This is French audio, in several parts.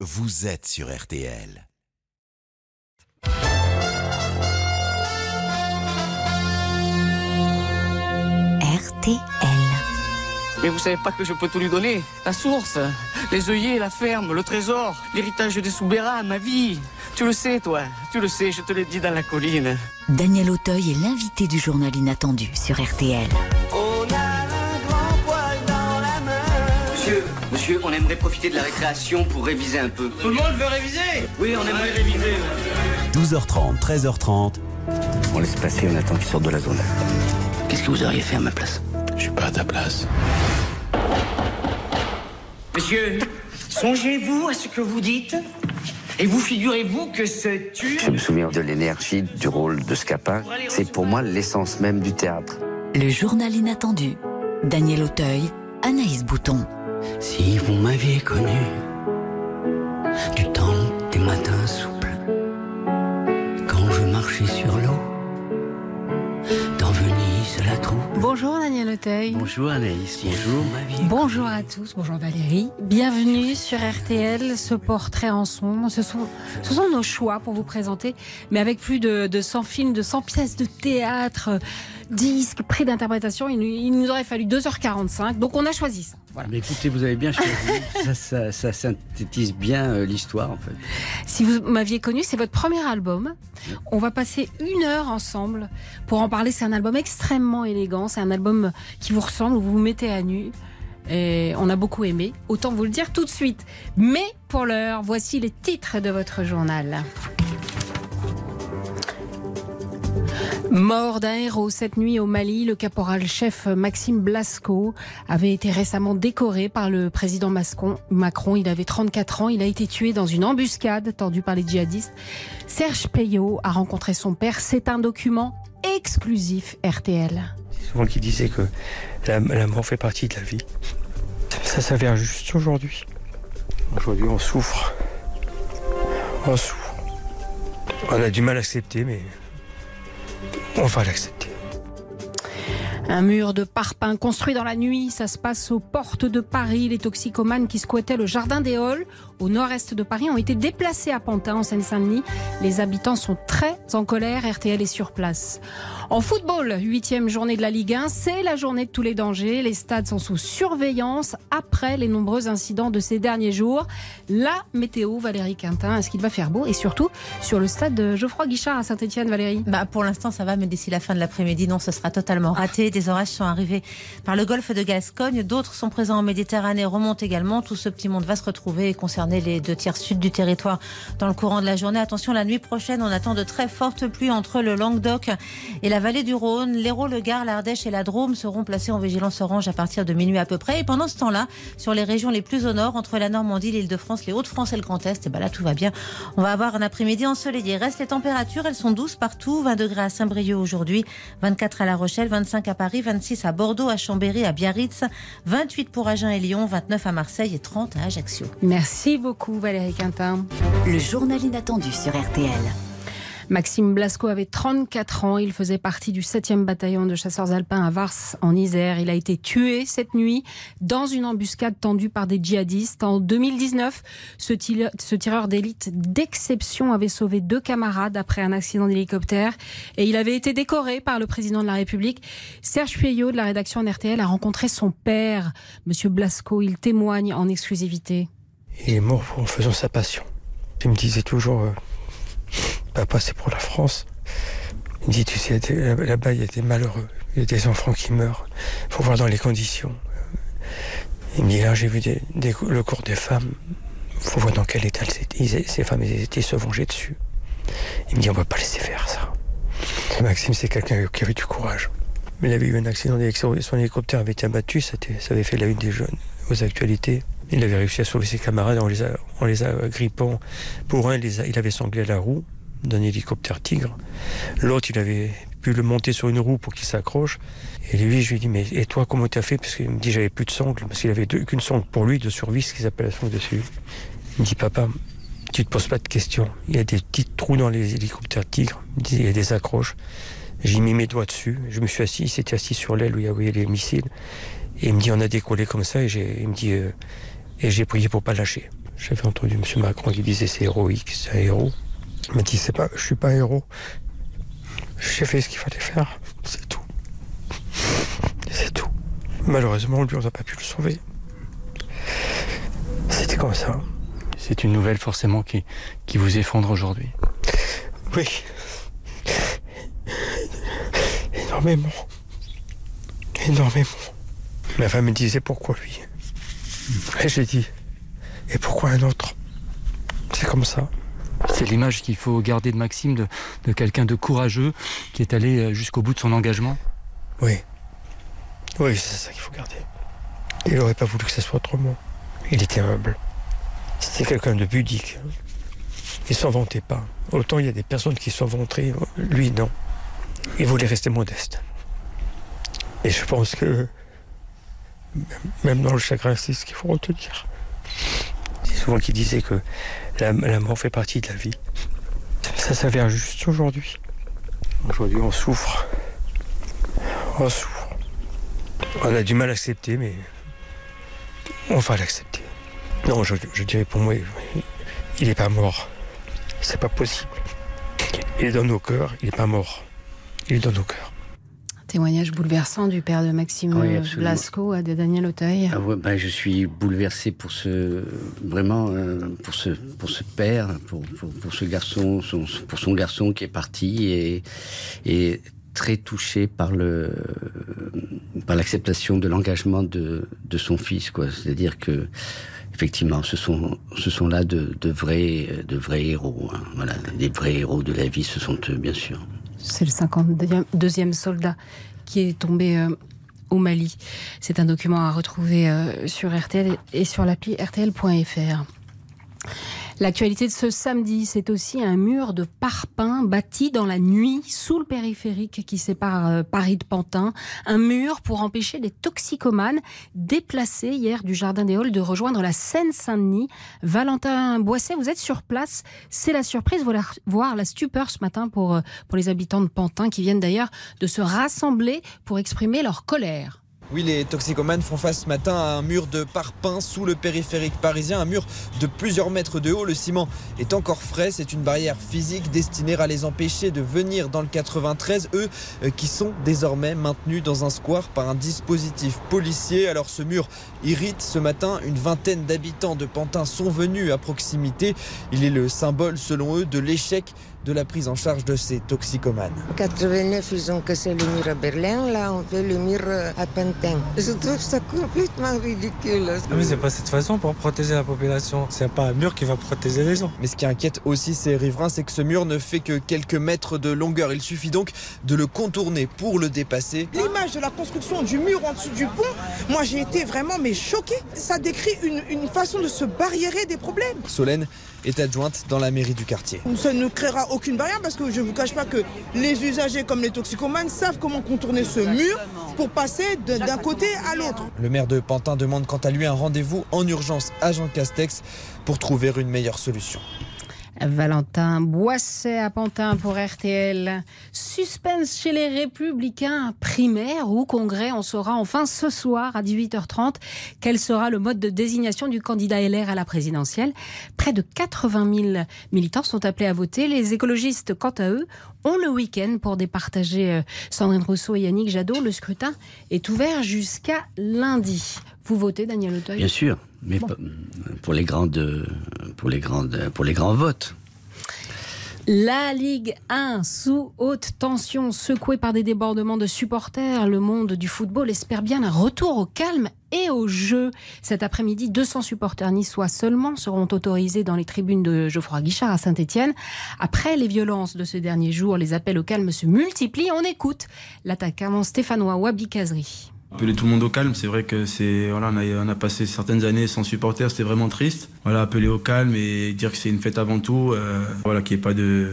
vous êtes sur RTL. RTL. Mais vous savez pas que je peux tout lui donner? La source, les œillets, la ferme, le trésor, l'héritage des Soubera, ma vie. Tu le sais, toi. Tu le sais, je te l'ai dit dans la colline. Daniel Auteuil est l'invité du journal inattendu sur RTL. Monsieur, on aimerait profiter de la récréation pour réviser un peu. Tout le monde veut réviser Oui, on aimerait réviser. 12h30, 13h30, On laisse passer, on attend qu'il sorte de la zone. Qu'est-ce que vous auriez fait à ma place? Je suis pas à ta place. Monsieur, songez-vous à ce que vous dites et vous figurez-vous que ce tube... Je me souviens de l'énergie, du rôle de Scapin. C'est pour moi l'essence même du théâtre. Le journal inattendu. Daniel Auteuil, Anaïs Bouton. Si vous m'aviez connu du temps des matins souples, quand je marchais sur l'eau, dans Venise la troupe. Bonjour Daniel Auteuil. Bonjour Anaïs, bonjour. Bonjour à tous, bonjour Valérie. Bienvenue sur RTL, ce portrait en son. Ce sont, ce sont nos choix pour vous présenter, mais avec plus de, de 100 films, de 100 pièces de théâtre, disques, prix d'interprétation. Il, nous- il nous aurait fallu 2h45, donc on a choisi ça. Voilà. Mais écoutez, vous avez bien choisi. ça, ça- ça synthétise bien euh, l'histoire en fait. Si vous m'aviez connu, c'est votre premier album. On va passer une heure ensemble pour en parler. C'est un album extrêmement élégant. C'est un album qui vous ressemble, où vous vous mettez à nu. Et on a beaucoup aimé. Autant vous le dire tout de suite. Mais pour l'heure, voici les titres de votre journal. Mort d'un héros cette nuit au Mali, le caporal-chef Maxime Blasco avait été récemment décoré par le président Macron. Il avait 34 ans. Il a été tué dans une embuscade tendue par les djihadistes. Serge Payot a rencontré son père. C'est un document exclusif RTL. souvent qui disait que la, la mort fait partie de la vie. Ça s'avère juste aujourd'hui. Aujourd'hui, on souffre. On souffre. On a du mal à accepter, mais on va l'accepter. Un mur de parpaing construit dans la nuit, ça se passe aux portes de Paris. Les toxicomanes qui squattaient le jardin des Halles, au nord-est de Paris, ont été déplacés à Pantin, en Seine-Saint-Denis. Les habitants sont très en colère. RTL est sur place. En football, huitième journée de la Ligue 1, c'est la journée de tous les dangers. Les stades sont sous surveillance après les nombreux incidents de ces derniers jours. La météo, Valérie Quintin, est-ce qu'il va faire beau? Et surtout, sur le stade de Geoffroy Guichard à Saint-Etienne, Valérie Bah, pour l'instant, ça va, mais d'ici la fin de l'après-midi, non, ce sera totalement raté. Des orages sont arrivés par le golfe de Gascogne. D'autres sont présents en Méditerranée, remontent également. Tout ce petit monde va se retrouver et concerner les deux tiers sud du territoire dans le courant de la journée. Attention, la nuit prochaine, on attend de très fortes pluies entre le Languedoc et la vallée du Rhône. L'Hérault, le Gard, l'Ardèche et la Drôme seront placés en vigilance orange à partir de minuit à peu près. Et pendant ce temps-là, sur les régions les plus au nord, entre la Normandie, l'île de France, les Hauts-de-France et le Grand Est, et ben là, tout va bien. On va avoir un après-midi ensoleillé. Restent les températures, elles sont douces partout. 20 degrés à Saint-Brieuc aujourd'hui, 24 à La Rochelle, 25 à Paris, 26 à Bordeaux, à Chambéry, à Biarritz, 28 pour Agen et Lyon, 29 à Marseille et 30 à Ajaccio. Merci beaucoup, Valérie Quintin. Le journal inattendu sur RTL. Maxime Blasco avait 34 ans. Il faisait partie du 7e bataillon de chasseurs alpins à Vars, en Isère. Il a été tué cette nuit dans une embuscade tendue par des djihadistes. En 2019, ce, tire- ce tireur d'élite d'exception avait sauvé deux camarades après un accident d'hélicoptère. Et il avait été décoré par le président de la République. Serge Puyot de la rédaction de RTL a rencontré son père, Monsieur Blasco. Il témoigne en exclusivité. Il est mort en faisant sa passion. Il me disait toujours, euh, papa, c'est pour la France. Il me dit, tu sais, là-bas, il y a des malheureux, il y a des enfants qui meurent. Il faut voir dans les conditions. Il me dit, là, j'ai vu le cours des femmes. Il faut voir dans quel état ces femmes étaient se venger dessus. Il me dit, on va pas laisser faire ça. Maxime, c'est quelqu'un qui avait du courage. Mais il avait eu un accident d'hélicoptère. Son hélicoptère avait été abattu. Ça, ça avait fait la une des jeunes aux actualités. Il avait réussi à sauver ses camarades en les, en les agrippant. Pour un, il, avait sanglé la roue d'un hélicoptère Tigre. L'autre, il avait pu le monter sur une roue pour qu'il s'accroche. Et lui, je lui dis, mais et toi, comment tu as fait? Parce qu'il me dit, j'avais plus de sangle. Parce qu'il avait qu'une sangle pour lui de survie, ce qu'ils appellent la sangle dessus. Il me dit, papa, tu te poses pas de questions. Il y a des petits trous dans les hélicoptères Tigre. Il dit, y a des accroches. J'ai mis mes doigts dessus. Je me suis assis. Il s'était assis sur l'aile où il y avait les missiles. Et il me dit, on a décollé comme ça. Et il me dit, euh, et j'ai prié pour pas lâcher. j'avais entendu M. Macron qui disait c'est héroïque, c'est un héros. Il m'a dit c'est pas, je suis pas un héros. J'ai fait ce qu'il fallait faire, c'est tout. C'est tout. Malheureusement, lui, on n'a pas pu le sauver. C'était comme ça. C'est une nouvelle forcément qui, qui vous effondre aujourd'hui. Oui. Énormément. Énormément. Ma femme me disait pourquoi lui? Et j'ai dit, et pourquoi un autre? C'est comme ça. C'est l'image qu'il faut garder de Maxime, de, de quelqu'un de courageux qui est allé euh, jusqu'au bout de son engagement. Oui. Oui, c'est ça qu'il faut garder. Il n'aurait pas voulu que ça soit autrement. Il était humble. C'était quelqu'un de pudique. Il s'en vantait pas. Autant il y a des personnes qui s'en vanteraient, lui non. Il voulait rester modeste. Et je pense que même dans le chagrin, c'est ce qu'il faut retenir. C'est souvent qu'il disait que la, la, mort fait partie de la vie. Ça s'avère juste aujourd'hui. Aujourd'hui, on souffre. On souffre. On a du mal à accepter, mais on va l'accepter. Non, je, je, dirais pour moi, il n'est pas mort. C'est pas possible. Il est dans nos cœurs, il n'est pas mort. Il est dans nos cœurs. Témoignage bouleversant du père de Maxime oui, Blasco à de Daniel Auteuil. Ah ouais, bah, je suis bouleversé pour ce vraiment euh, pour ce pour ce père, pour, pour, pour ce garçon, son, pour son garçon qui est parti et et très touché par le par l'acceptation de l'engagement de de son fils quoi. C'est-à-dire que effectivement, ce sont, ce sont là de, de vrais, de vrais héros. Hein. Voilà, des vrais héros de la vie, ce sont eux, bien sûr. C'est le 52e soldat qui est tombé euh, au Mali. C'est un document à retrouver euh, sur RTL et sur l'appli RTL.fr. L'actualité de ce samedi, c'est aussi un mur de parpaing bâti dans la nuit sous le périphérique qui sépare euh, Paris de Pantin. Un mur pour empêcher les toxicomanes déplacés hier du Jardin des Halles de rejoindre la Seine-Saint-Denis. Valentin Boisset, vous êtes sur place. C'est la surprise, voir la stupeur ce matin pour, euh, pour les habitants de Pantin qui viennent d'ailleurs de se rassembler pour exprimer leur colère. Oui, les toxicomanes font face ce matin à un mur de parpaing sous le périphérique parisien, un mur de plusieurs mètres de haut. Le ciment est encore frais, c'est une barrière physique destinée à les empêcher de venir dans le 93, eux euh, qui sont désormais maintenus dans un square par un dispositif policier. Alors ce mur irrite ce matin, une vingtaine d'habitants de Pantin sont venus à proximité. Il est le symbole selon eux de l'échec de la prise en charge de ces toxicomanes. En 89, ils ont cassé le mur à Berlin, là on fait le mur à Pantin. Je trouve ça complètement ridicule. Non mais c'est pas cette façon pour protéger la population. C'est pas un mur qui va protéger les gens. Mais ce qui inquiète aussi ces riverains, c'est que ce mur ne fait que quelques mètres de longueur. Il suffit donc de le contourner pour le dépasser. L'image de la construction du mur en dessous du pont, moi j'ai été vraiment mais choqué. Ça décrit une, une façon de se barriérer des problèmes. Solène est adjointe dans la mairie du quartier. Ça ne créera aucune barrière parce que je ne vous cache pas que les usagers comme les toxicomanes savent comment contourner ce mur pour passer d'un côté à l'autre. Le maire de Pantin demande quant à lui un rendez-vous en urgence à Jean Castex pour trouver une meilleure solution. Valentin Boisset à Pantin pour RTL. Suspense chez les Républicains, primaire ou congrès. On saura enfin ce soir à 18h30 quel sera le mode de désignation du candidat LR à la présidentielle. Près de 80 000 militants sont appelés à voter. Les écologistes, quant à eux, ont le week-end pour départager euh, Sandrine Rousseau et Yannick Jadot. Le scrutin est ouvert jusqu'à lundi. Vous votez, Daniel Auteuil Bien sûr, mais bon. pour les grandes, pour les grandes, pour les grands votes. La Ligue 1 sous haute tension, secouée par des débordements de supporters, le monde du football espère bien un retour au calme et au jeu. Cet après-midi, 200 supporters niçois seulement seront autorisés dans les tribunes de Geoffroy Guichard à Saint-Etienne. Après les violences de ce dernier jour, les appels au calme se multiplient. On écoute l'attaquant stéphanois Wabi Kazri. Appeler tout le monde au calme, c'est vrai que c'est voilà, on a, passé certaines années sans supporters, c'était vraiment triste. Voilà, appeler au calme et dire que c'est une fête avant tout, euh, voilà, qu'il n'y ait pas de,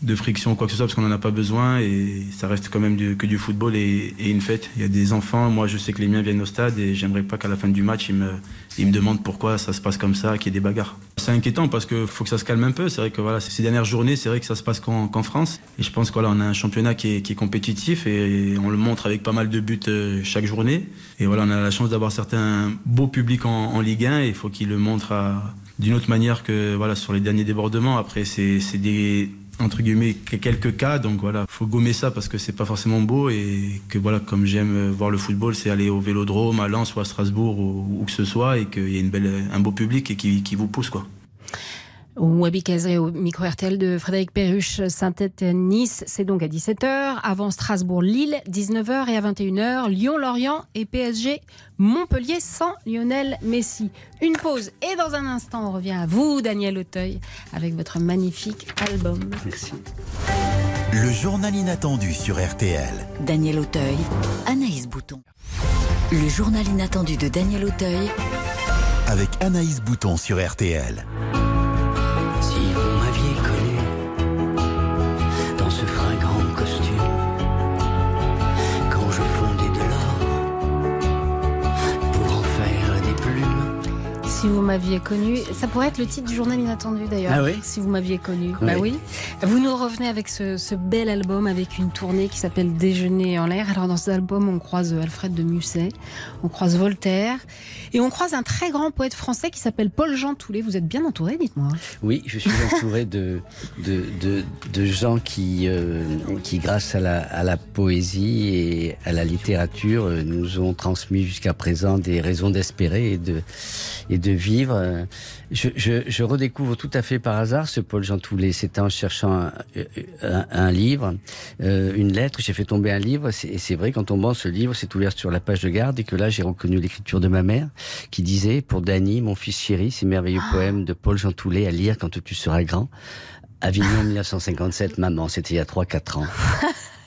de friction ou quoi que ce soit parce qu'on n'en a pas besoin et ça reste quand même que du football et, une fête. Il y a des enfants, moi je sais que les miens viennent au stade et j'aimerais pas qu'à la fin du match ils me, ils me demandent pourquoi ça se passe comme ça, qu'il y ait des bagarres. C'est inquiétant parce qu'il faut que ça se calme un peu. C'est vrai que voilà, ces dernières journées, c'est vrai que ça se passe qu'en qu France. Et je pense qu'on a un championnat qui est, qui est, compétitif et on le montre avec pas mal de buts chaque journée. Et voilà, on a la chance d'avoir certains beaux publics en, Ligue 1 et il faut qu'ils le montrent d'une autre manière que voilà sur les derniers débordements. Après, c'est des entre guillemets quelques cas. Donc voilà faut gommer ça parce que c'est pas forcément beau et que voilà comme j'aime voir le football c'est aller au Vélodrome à Lens ou à Strasbourg ou où que ce soit et qu'il y ait une belle un beau public et qui, qui vous pousse quoi Wabi Kazé au micro RTL de Frédéric Perruche, Saint-Etienne-Nice, c'est donc à 17h. Avant Strasbourg-Lille, 19h et à 21h, Lyon-Lorient et PSG Montpellier sans Lionel Messi. Une pause et dans un instant, on revient à vous, Daniel Auteuil, avec votre magnifique album. Merci. Le journal inattendu sur RTL. Daniel Auteuil, Anaïs Bouton. Le journal inattendu de Daniel Auteuil Avec Anaïs Bouton sur RTL. Si vous m'aviez connu, ça pourrait être le titre du journal inattendu d'ailleurs. Ah oui Si vous m'aviez connu. Oui. Bah oui. Vous nous revenez avec ce, ce bel album avec une tournée qui s'appelle Déjeuner en l'air. Alors dans cet album, on croise Alfred de Musset, on croise Voltaire et on croise un très grand poète français qui s'appelle Paul-Jean Toulet. Vous êtes bien entouré, dites-moi. Oui, je suis entouré de, de, de, de gens qui, euh, qui, grâce à la, à la poésie et à la littérature, euh, nous ont transmis jusqu'à présent des raisons d'espérer et de, et de vivre. Euh, Je, je, je redécouvre tout à fait par hasard ce Paul Jean Toulet. C'était en cherchant un, un, un livre, euh, une lettre. J'ai fait tomber un livre. Et c'est vrai qu'en tombant ce livre, c'est ouvert sur la page de garde et que là, j'ai reconnu l'écriture de ma mère qui disait pour Dany, mon fils chéri, ces merveilleux poèmes de Paul Jean Toulet à lire quand tu seras grand. Avignon 1957, maman, c'était il y a 3-4 ans.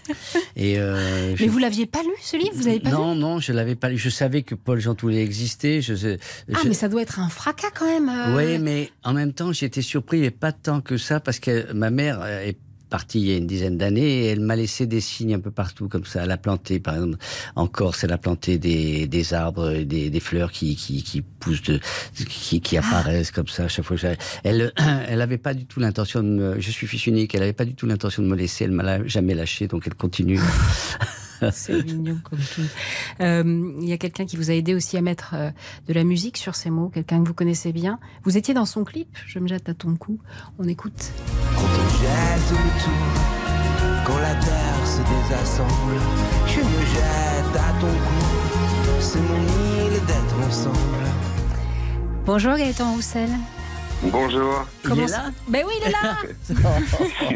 Et euh, Mais vous l'aviez pas lu ce livre? Vous avez pas non, lu non, je l'avais pas lu. Je savais que Paul Jean Toulet existait. Je, Ah, mais ça doit être un fracas quand même. euh. oui, mais en même temps, j'étais surpris, et pas tant que ça, parce que ma mère est partie il y a une dizaine d'années et elle m'a laissé des signes un peu partout comme ça. Elle a planté, par exemple, en Corse, elle a planté des, des arbres, des, des fleurs qui, qui, qui poussent, de, qui, qui apparaissent comme ça à chaque fois. que. Elle, elle avait pas du tout l'intention de me. Je suis fils unique. Elle avait pas du tout l'intention de me laisser. Elle m'a jamais lâché, donc elle continue. C'est mignon comme tout. Euh, Il y a quelqu'un qui vous a aidé aussi à mettre euh, de la musique sur ces mots, quelqu'un que vous connaissez bien. Vous étiez dans son clip, Je me jette à ton cou. On écoute. Quand on jette le tout, quand la terre se désassemble, je me jette à ton cou. C'est mon île d'être ensemble. Bonjour Gaëtan Roussel. Bonjour. Comment ça Ben oui, il est là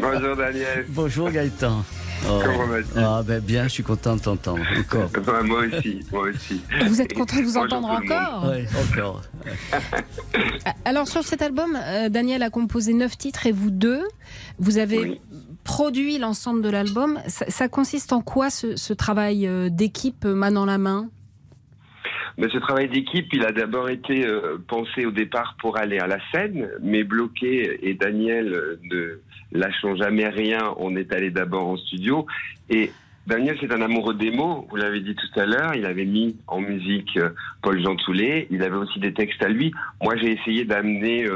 Bonjour Daniel. Bonjour Gaëtan. Oh. Comment vas-tu Ah ben bien, je suis content de t'entendre encore. Ouais, Moi aussi, moi aussi. Vous êtes content de vous entendre encore Ouais, encore. Alors sur cet album, euh, Daniel a composé neuf titres et vous deux. Vous avez produit l'ensemble de l'album. Ça, ça consiste en quoi ce, ce travail euh, d'équipe euh, main dans la main? Mais ce travail d'équipe, il a d'abord été euh, pensé au départ pour aller à la scène, mais bloqué et Daniel euh, ne lâchant jamais rien, on est allé d'abord en studio et Daniel, c'est un amoureux des mots, vous l'avez dit tout à l'heure, il avait mis en musique euh, Paul Jean Toulet, il avait aussi des textes à lui. Moi, j'ai essayé d'amener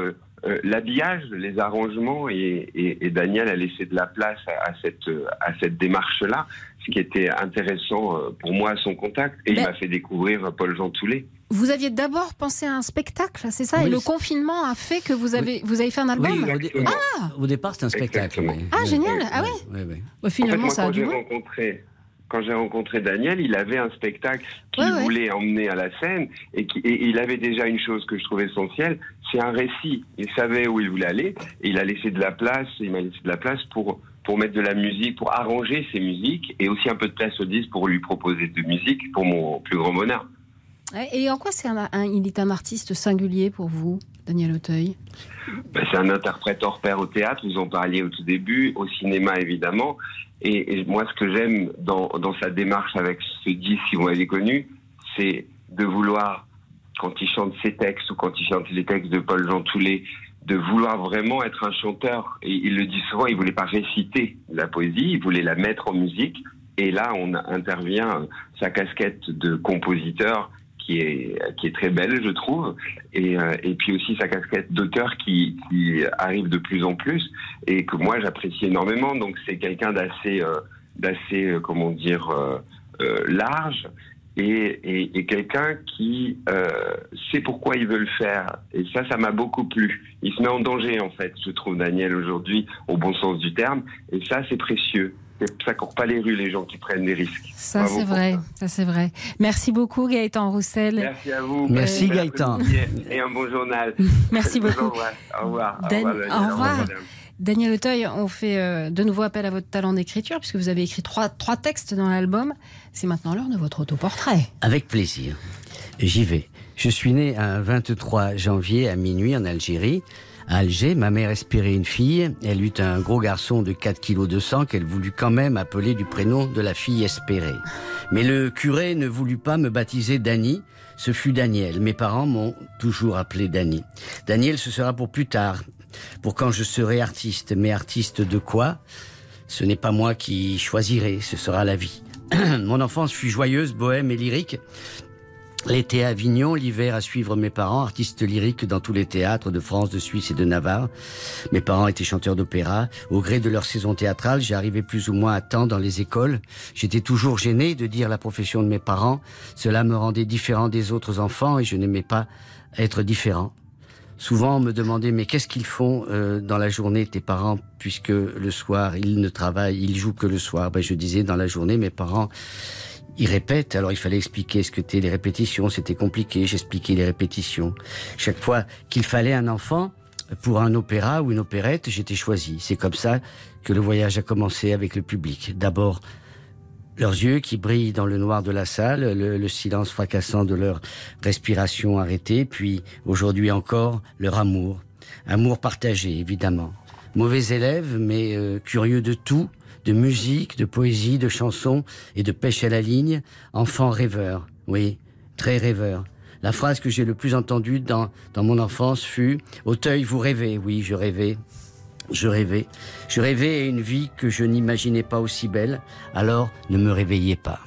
l'habillage, les arrangements, et, Daniel a laissé de la place à, cette, à cette démarche-là, ce qui était intéressant euh, pour moi à son contact, et il Ben- m'a fait découvrir euh, Paul Jean Toulet. Vous aviez d'abord pensé à un spectacle, c'est ça? Et le confinement a fait que vous avez, vous avez fait un album? Oui, au, dé- au- Ah au départ, c'est un spectacle. Ah, génial. oui, Ah ouais oui, oui. Bah, Finalement, en fait, moi, ça a rencontré quand j'ai rencontré Daniel, il avait un spectacle qu'il Ouais, ouais. voulait emmener à la scène et, qui, et il avait déjà une chose que je trouvais essentielle, c'est un récit. Il savait où il voulait aller et il a laissé de la place, il m'a laissé de la place pour pour mettre de la musique, pour arranger ses musiques et aussi un peu de place au disque pour lui proposer de musique pour mon plus grand bonheur. Et en quoi c'est un, un- il est un artiste singulier pour vous, Daniel Auteuil? Ben, c'est un interprète hors pair au théâtre, vous en parliez au tout début, au cinéma évidemment. Et, et moi, ce que j'aime dans, dans sa démarche avec ce disque, si vous m'avez connu, c'est de vouloir, quand il chante ses textes ou quand il chante les textes de Paul Jean Toulet, de vouloir vraiment être un chanteur. Et il le dit souvent, il voulait pas réciter la poésie, il voulait la mettre en musique. Et là, on intervient sa casquette de compositeur qui est, qui est très belle, je trouve, et, euh, et puis aussi sa casquette d'auteur qui, qui arrive de plus en plus et que moi j'apprécie énormément. Donc c'est quelqu'un d'assez, euh, d'assez, euh, comment dire, large et, et, et quelqu'un qui euh, sait pourquoi il veut le faire. Et ça, ça m'a beaucoup plu. Il se met en danger, en fait, je trouve, Daniel, aujourd'hui, au bon sens du terme. Et ça, c'est précieux. Ça court pas les rues, les gens qui prennent des risques. Ça, c'est vrai. Ça, c'est vrai. Merci beaucoup, Gaëtan Roussel. Merci à vous. Merci, Gaëtan. Et un bon journal. Merci beaucoup. Au revoir. Au Dan- revoir, Daniel. au revoir. Daniel Auteuil, on fait euh, de nouveau appel à votre talent d'écriture, puisque vous avez écrit trois, trois textes dans l'album. C'est maintenant l'heure de votre autoportrait. Avec plaisir. J'y vais. Je suis né un 23 janvier à minuit en Algérie. À Alger, ma mère espérait une fille. Elle eut un gros garçon de 4 kg de sang qu'elle voulut quand même appeler du prénom de la fille espérée. Mais le curé ne voulut pas me baptiser Dany. Ce fut Daniel. Mes parents m'ont toujours appelé Dany. Daniel, ce sera pour plus tard. Pour quand je serai artiste. Mais artiste de quoi? Ce n'est pas moi qui choisirai, ce sera la vie. Mon enfance fut joyeuse, bohème et lyrique. L'été à Avignon, l'hiver à suivre mes parents, artistes lyriques dans tous les théâtres de France, de Suisse et de Navarre. Mes parents étaient chanteurs d'opéra. Au gré de leur saison théâtrale, j'arrivais plus ou moins à temps dans les écoles. J'étais toujours gêné de dire la profession de mes parents. Cela me rendait différent des autres enfants et je n'aimais pas être différent. Souvent, on me demandait mais qu'est-ce qu'ils font euh, dans la journée tes parents puisque le soir ils ne travaillent, ils jouent que le soir? Ben, je disais dans la journée mes parents ils répètent, alors il fallait expliquer ce que étaient les répétitions, c'était compliqué, j'expliquais les répétitions. Chaque fois qu'il fallait un enfant pour un opéra ou une opérette, j'étais choisi. C'est comme ça que le voyage a commencé avec le public. D'abord leurs yeux qui brillent dans le noir de la salle, le, le silence fracassant de leur respiration arrêtée, puis aujourd'hui encore leur amour. Amour partagé, évidemment. Mauvais élève, mais euh, curieux de tout, de musique, de poésie, de chansons et de pêche à la ligne. Enfant rêveur, oui, très rêveur. La phrase que j'ai le plus entendue dans, dans mon enfance fut « Auteuil, vous rêvez ». Oui, je rêvais. Je rêvais. Je rêvais à une vie que je n'imaginais pas aussi belle. Alors, ne me réveillez pas.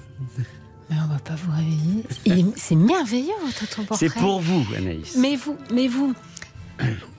Mais on va pas vous réveiller. Il- C'est merveilleux votre autoportrait. C'est pour vous, Anaïs. Mais vous, mais vous,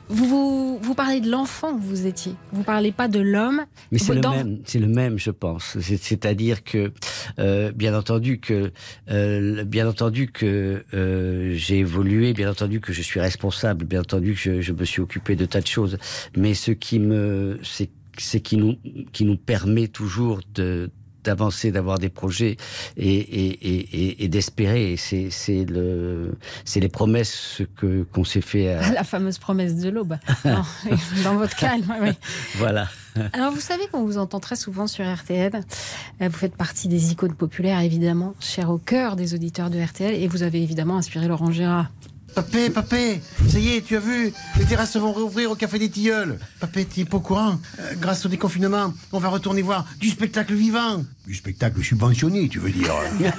vous, vous, vous parlez de l'enfant que vous étiez. Vous parlez pas de l'homme. Mais c'est le même, c'est le même, je pense. C'est- C'est-à-dire que, euh, bien entendu que, euh, bien entendu que euh, j'ai évolué, bien entendu que je suis responsable, bien entendu que je, je me suis occupé de tas de choses. Mais ce qui me, c'est, c'est qui nous, qui nous permet toujours de d'avancer, d'avoir des projets et, et, et, et- et d'espérer. C'est, c'est le, c'est les promesses que qu'on s'est fait. à- La fameuse promesse de l'aube. Dans votre calme, oui. Voilà. Alors vous savez qu'on vous entend très souvent sur RTL. Euh, Vous faites partie des icônes populaires, évidemment, chères au cœur des auditeurs de RTL. Et vous avez évidemment inspiré Laurent Gérard. Papé, papé, ça y est, tu as vu, les terrasses vont réouvrir au Café des Tilleuls. Papé, tu es pas au courant Euh, Grâce au déconfinement, on va retourner voir du spectacle vivant. Du spectacle subventionné, tu veux dire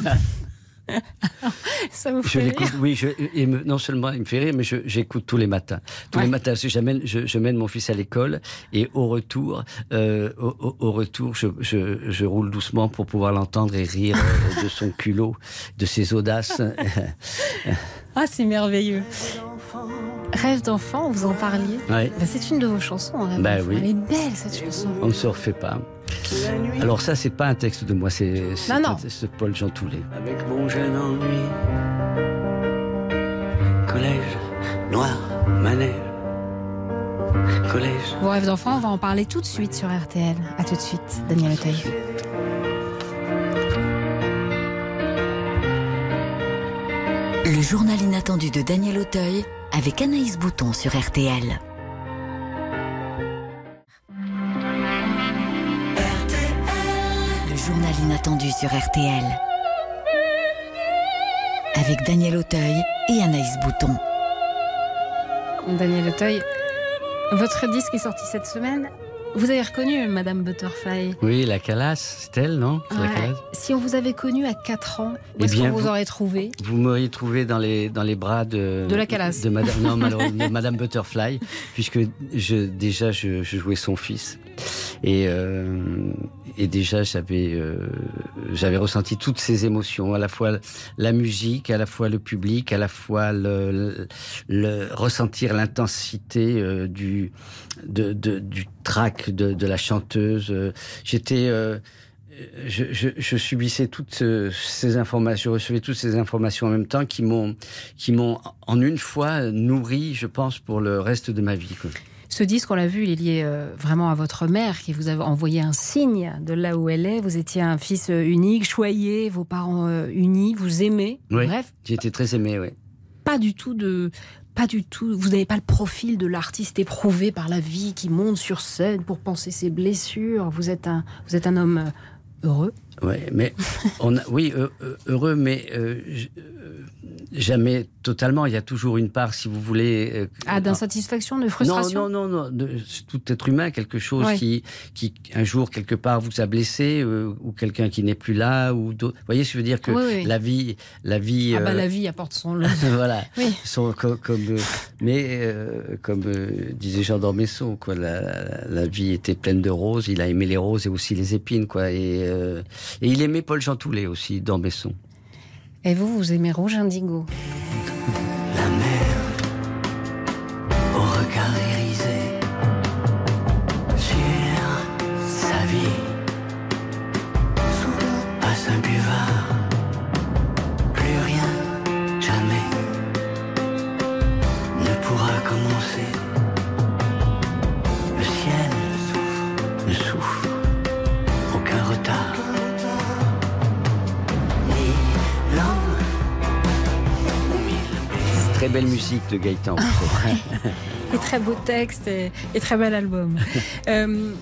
Ça vous Je fait rire oui. Je, et me- non seulement il me fait rire, mais je- j'écoute tous les matins. Tous les matins, parce que j'amène, je, je mène mon fils à l'école et au retour, euh, au, au- au retour, je, je, je roule doucement pour pouvoir l'entendre et rire euh, de son culot, de ses audaces. Ah, c'est merveilleux. Rêve d'enfant, vous en parliez. Ouais. Bah, c'est une de vos chansons. Rêve Bah d'enfant. oui. Elle est belle cette chanson. On ne se refait pas. Alors ça, c'est pas un texte de moi, c'est c'est Non, non. un texte de Paul Jean Toulet. avec mon jeune ennui. Collège, noir, manège. Collège. Vos rêves d'enfant, on va en parler tout de suite sur RTL. À tout de suite, Daniel Auteuil. Le journal inattendu de Daniel Auteuil avec Anaïs Bouton sur RTL. Le journal inattendu sur RTL. Avec Daniel Auteuil et Anaïs Bouton. Daniel Auteuil, votre disque est sorti cette semaine. Vous avez reconnu Madame Butterfly. Oui, la calasse, c'est elle, non la Si on vous avait connu à 4 ans, où Eh est-ce qu'on vous, vous- aurait trouvé Vous m'auriez trouvé dans les, dans les bras de... De la Calas. De Madame, non, malheureusement, de Madame Butterfly, puisque je, déjà, je, je jouais son fils. Et, euh, et déjà, j'avais, euh, j'avais ressenti toutes ces émotions, à la fois la musique, à la fois le public, à la fois le, le, le- ressentir l'intensité euh, du, de, de- du track de, de la chanteuse. Euh, J'étais, euh, je, je, je, subissais toutes ces informations, je recevais toutes ces informations en même temps qui m'ont, qui m'ont en une fois nourri, je pense, pour le reste de ma vie. Quoi. Ce disque, on l'a vu, il est lié euh, vraiment à votre mère qui vous a envoyé un signe de là où elle est. Vous étiez un fils euh, unique, choyé, vos parents euh, unis, vous aimez. Oui, Bref. Été très aimé, oui. Pas du tout de. Pas du tout. Vous n'avez pas le profil de l'artiste éprouvé par la vie qui monte sur scène pour penser ses blessures. Vous êtes un, vous êtes un homme heureux. Oui, mais on a, oui, heureux, mais euh, jamais totalement. Il y a toujours une part, si vous voulez. Euh, ah, d'insatisfaction, de frustration. Non, non, non, non. De, tout être humain, quelque chose ouais. qui, qui, un jour, quelque part, vous a blessé, euh, ou quelqu'un qui n'est plus là, ou Vous voyez, je veux dire que oui, oui. la vie, la vie. Ah bah, la vie apporte son lot. voilà. Oui. Son, comme, comme, mais comme disait Jean d'Ormesson, quoi, la, la, la, vie était pleine de roses. Il a aimé les roses et aussi les épines, quoi. Et, et il aimait Paul Jean Toulet aussi, d'Ormesson. Et vous, vous aimez Rouge Indigo? La mer, de Gaëtan. et très beau texte et, et très bel album. euh,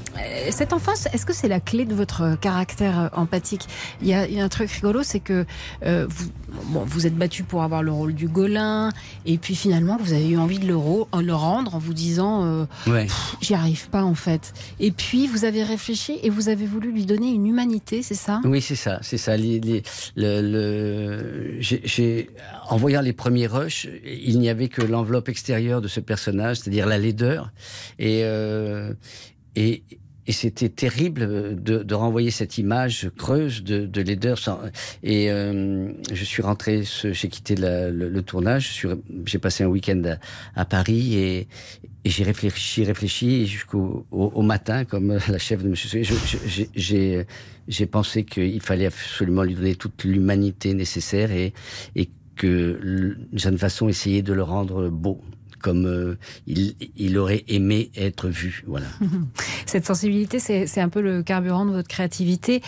cette enfance, est-ce que c'est la clé de votre caractère empathique? Il y, a, il y, a, un truc rigolo, c'est que euh, vous, bon, vous êtes battu pour avoir le rôle du Golin, et puis finalement vous avez eu envie de le, le rendre en vous disant euh, ouais. j'y arrive pas en fait. Et puis vous avez réfléchi et vous avez voulu lui donner une humanité, c'est ça? Oui, c'est ça, c'est ça. Les, les, le, le, j'ai, en voyant les premiers rushs, il n'y avait que l'enveloppe extérieure de ce personnage, c'est-à-dire la laideur, et, euh, et et c'était terrible de, de, renvoyer cette image creuse de, de laideur. Sans... Et euh, je suis rentré, j'ai quitté le, le, tournage, j'ai passé un week-end à, Paris et, et j'ai réfléchi, réfléchi jusqu'au au, matin, comme la chef de. J'ai j'ai pensé qu'il fallait absolument lui donner toute l'humanité nécessaire et, et que d'une certaine façon essayer de le rendre beau comme euh, il, il, aurait aimé être vu. Voilà. Cette sensibilité, c'est un peu le carburant de votre créativité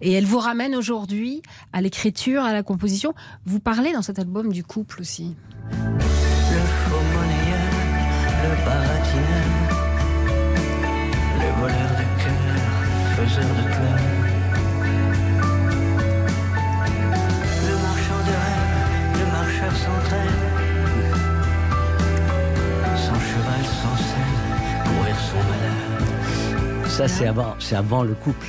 et elle vous ramène aujourd'hui à l'écriture, à la composition. Vous parlez dans cet album du couple aussi. Le faux monnayeur, le baratineur, le voleur de cœur, faiseur de cœur. Ça, c'est avant, c'est avant le couple.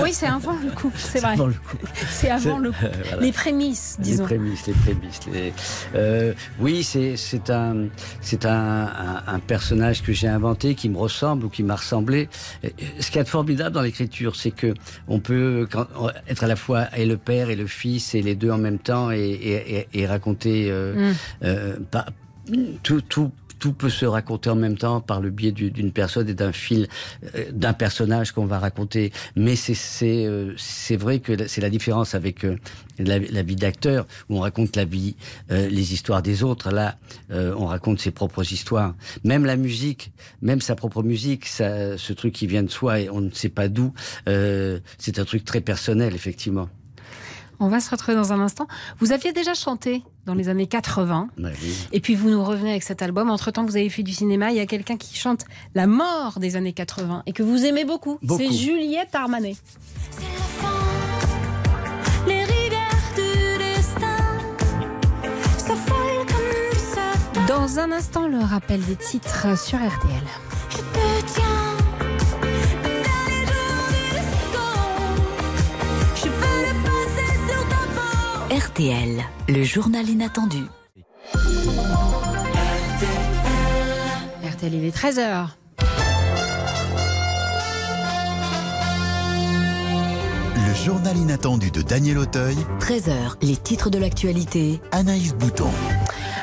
Oui, c'est avant le couple, c'est vrai. Avant le couple. C'est avant le couple. Voilà. Les prémices, disons. Les prémices, les prémices. Les... Euh, oui, c'est un c'est un, un, un, personnage que j'ai inventé qui me ressemble ou qui m'a ressemblé. Ce qui est formidable dans l'écriture, c'est que on peut être à la fois et le père et le fils et les deux en même temps et, et, et raconter euh, mm. euh, pas, tout tout tout peut se raconter en même temps par le biais d'une personne et d'un fil, euh, d'un personnage qu'on va raconter. Mais c'est euh, c'est vrai que c'est la différence avec euh, la, la, vie d'acteur où on raconte la vie, euh, les histoires des autres. Là, euh, on raconte ses propres histoires. Même la musique, même sa propre musique, ça, ce truc qui vient de soi et on ne sait pas d'où, euh, c'est un truc très personnel, effectivement. On va se retrouver dans un instant. Vous aviez déjà chanté dans les années 80. Bah oui. Et puis vous nous revenez avec cet album. Entre-temps, vous avez fait du cinéma. Il y a quelqu'un qui chante la mort des années 80 et que vous aimez beaucoup. beaucoup. C'est Juliette Armanet. Dans un instant, le rappel des titres sur RTL. Je te tiens. RTL, le journal inattendu. RTL, il est 13h. Le journal inattendu de Daniel Auteuil. 13h, les titres de l'actualité. Anaïs Bouton.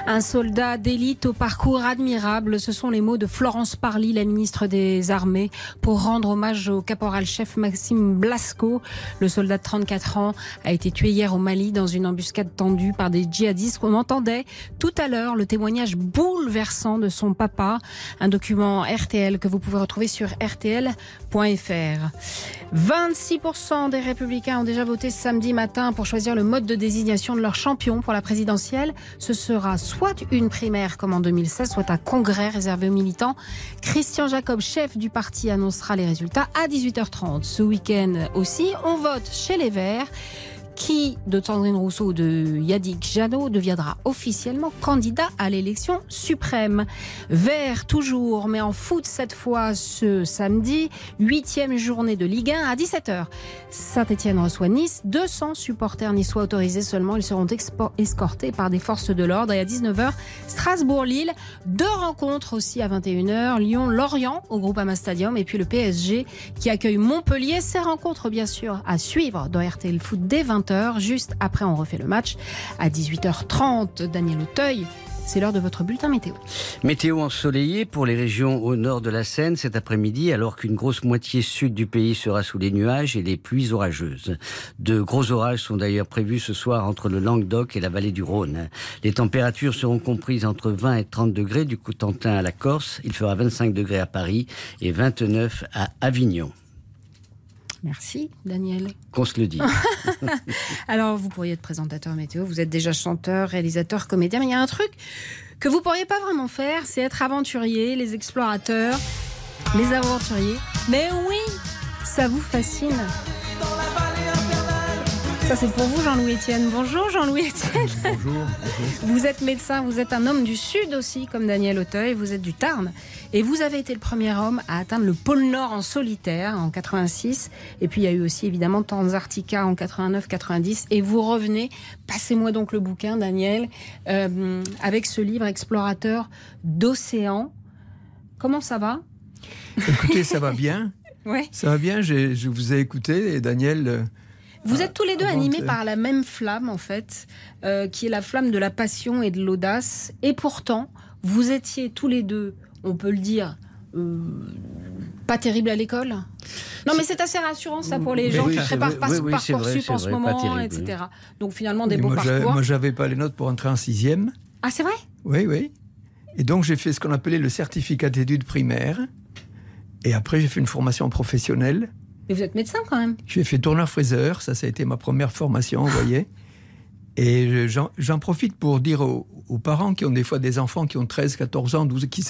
Un soldat d'élite au parcours admirable, ce sont les mots de Florence Parly, la ministre des Armées, pour rendre hommage au caporal-chef Maxime Blasco. Le soldat de 34 ans a été tué hier au Mali dans une embuscade tendue par des djihadistes. On entendait tout à l'heure le témoignage bouleversant de son papa, un document RTL que vous pouvez retrouver sur rtl.fr. 26% des républicains ont déjà voté samedi matin pour choisir le mode de désignation de leur champion pour la présidentielle. Ce sera une primaire comme en 2016, soit un congrès réservé aux militants. Christian Jacob, chef du parti, annoncera les résultats à 18h30. Ce week-end aussi, on vote chez les Verts qui, de Sandrine Rousseau ou de Yannick Jadot, deviendra officiellement candidat à l'élection suprême. Vert toujours, mais en foot cette fois ce samedi, huitième journée de Ligue 1 à 17h. Saint-Etienne reçoit Nice, 200 supporters niçois autorisés seulement, ils seront escortés par des forces de l'ordre. Et à 19h, Strasbourg-Lille, deux rencontres aussi à 21h, Lyon-Lorient au Groupama Stadium et puis le PSG qui accueille Montpellier. Ces rencontres bien sûr à suivre dans RTL Foot dès 20h. Juste après, on refait le match à 18h30. Daniel Auteuil, c'est l'heure de votre bulletin météo. Météo ensoleillée pour les régions au nord de la Seine cet après-midi, alors qu'une grosse moitié sud du pays sera sous les nuages et les pluies orageuses. De gros orages sont d'ailleurs prévus ce soir entre le Languedoc et la vallée du Rhône. Les températures seront comprises entre 20 et 30 degrés du Cotentin à la Corse. Il fera 25 degrés à Paris et 29 à Avignon. Merci, Daniel. Qu'on se le dise. Alors, vous pourriez être présentateur météo, vous êtes déjà chanteur, réalisateur, comédien, mais il y a un truc que vous pourriez pas vraiment faire, c'est être aventurier, les explorateurs, les aventuriers. Mais oui, ça vous fascine. Ça, c'est pour vous, Jean-Louis Etienne. Bonjour, Jean-Louis Etienne. Bonjour. Vous êtes médecin, vous êtes un homme du Sud aussi, comme Daniel Auteuil, vous êtes du Tarn. Et vous avez été le premier homme à atteindre le pôle Nord en solitaire en 86. Et puis il y a eu aussi évidemment Tanzartica en 89-90. Et vous revenez, passez-moi donc le bouquin, Daniel, euh, avec ce livre Explorateur d'océan. Comment ça va? Écoutez, ça va bien. Ouais. Ça va bien, je vous ai écouté et Daniel. Vous êtes tous les deux animés par la même flamme, en fait, euh, qui est la flamme de la passion et de l'audace. Et pourtant, vous étiez tous les deux, on peut le dire, euh, pas terrible à l'école. Non, mais c'est assez rassurant, ça, pour les Mais gens oui, qui préparent pas oui, oui, Parcoursup en ce vrai, moment, terrible, etc. Donc, finalement, des beaux moi, parcours. moi, j'avais pas les notes pour entrer en sixième. Ah, c'est vrai? Oui, oui. Et donc, j'ai fait ce qu'on appelait le certificat d'études primaires. Et après, j'ai fait une formation professionnelle. Vous êtes médecin, quand même. J'ai fait tourneur-fraiseur, ça, ça a été ma première formation, vous voyez. Et je- j'en profite pour dire aux, parents qui ont des fois des enfants qui ont 13, 14 ans, 12, qui,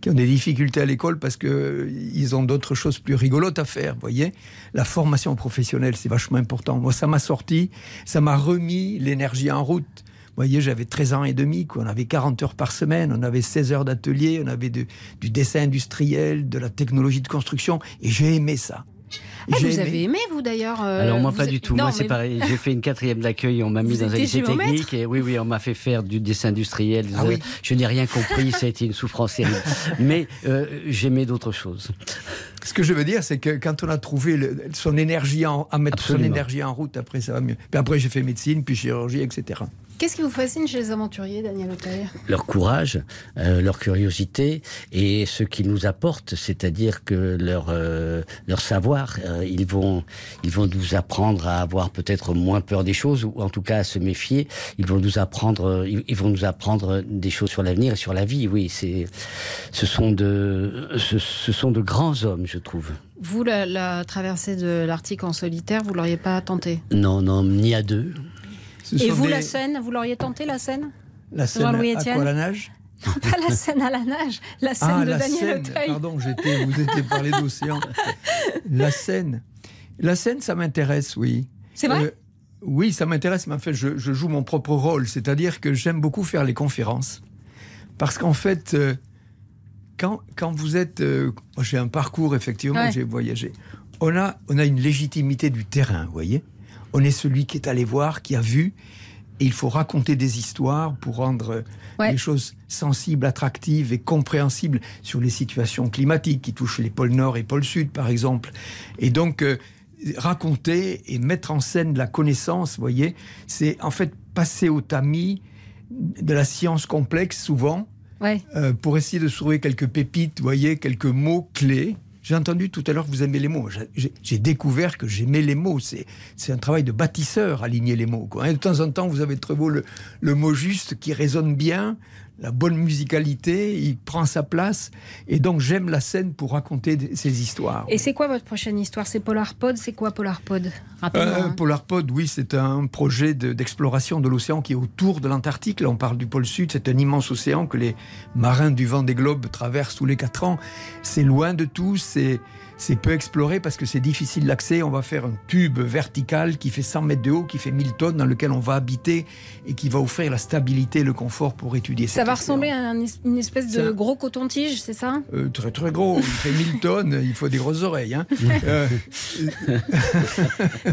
qui ont des difficultés à l'école parce qu'ils ont d'autres choses plus rigolotes à faire, vous voyez. La formation professionnelle, c'est vachement important. Moi, ça m'a sorti, ça m'a remis l'énergie en route. Vous voyez, j'avais 13 ans et demi, quoi. on avait 40 heures par semaine, on avait 16 heures d'atelier, on avait du dessin industriel, de la technologie de construction, et j'ai aimé ça. Ah, vous aimé. avez aimé, vous, d'ailleurs euh, Alors moi pas du tout. Non, moi c'est pareil. J'ai fait une quatrième d'accueil. On m'a mis Vous dans un lycée technique et oui oui on m'a fait faire du dessin industriel. Ah oui. Je n'ai rien compris. ça a été une souffrance terrible. Mais euh, j'aimais d'autres choses. Ce que je veux dire, c'est que quand on a trouvé le- son énergie en, à mettre Absolument. son énergie en route, après ça va mieux. Puis après j'ai fait médecine, puis chirurgie, etc. Qu'est-ce qui vous fascine chez les aventuriers, Daniel Auteuil? Leur courage, euh, leur curiosité et ce qu'ils nous apportent, c'est-à-dire que leur euh, leur savoir, euh, ils vont ils vont nous apprendre à avoir peut-être moins peur des choses ou en tout cas à se méfier. Ils vont nous apprendre ils, ils vont nous apprendre des choses sur l'avenir et sur la vie. Oui, c'est ce sont de ce, ce sont de grands hommes, je trouve. Vous, la, la traversée de l'Arctique en solitaire, vous l'auriez pas tenté? Non, non, ni à deux. Et vous, la Seine, vous l'auriez tenté, la Seine La scène Jean-Louis à Etienne quoi la nage? Non, pas la Seine à la nage, la Seine Ah, de la Daniel Seine. Pardon, j'étais, vous étiez parlé d'océan. La Seine. La Seine, ça m'intéresse, oui. C'est vrai? Euh, Oui, ça m'intéresse, mais en fait, je, je joue mon propre rôle. C'est-à-dire que j'aime beaucoup faire les conférences. Parce qu'en fait, euh, quand, quand vous êtes... euh, j'ai un parcours, effectivement, Ouais. j'ai voyagé. On a, on a une légitimité du terrain, vous voyez? On est celui qui est allé voir, qui a vu. Et il faut raconter des histoires pour rendre euh, les choses sensibles, attractives et compréhensibles sur les situations climatiques qui touchent les pôles Nord et pôles Sud, par exemple. Et donc, euh, raconter et mettre en scène de la connaissance, vous voyez, c'est en fait passer au tamis de la science complexe souvent, Ouais. euh, pour essayer de trouver quelques pépites, vous voyez, quelques mots clés. J'ai entendu tout à l'heure que vous aimez les mots. J'ai- découvert que j'aimais les mots. C'est un travail de bâtisseur, aligner les mots. de temps en temps, vous avez trouvé le, le mot juste qui résonne bien, la bonne musicalité, il prend sa place. Et donc, j'aime la scène pour raconter ces histoires. Et c'est quoi votre prochaine histoire? C'est Polarpod C'est quoi Polarpod. Euh, hein. Polarpod, oui, c'est un projet de- d'exploration de, l'océan qui est autour de l'Antarctique. Là, on parle du pôle Sud. C'est un immense océan que les marins du vent des globes traversent tous les quatre ans. C'est loin de tout. C'est c'est peu exploré parce que c'est difficile d'accès. On va faire un tube vertical qui fait 100 mètres de haut, qui fait 1000 tonnes, dans lequel on va habiter et qui va offrir la stabilité et le confort pour étudier Ça va ressembler à un une espèce de gros coton-tige, c'est ça? Euh, très très gros, il fait 1000 tonnes, il faut des grosses oreilles. hein. Euh,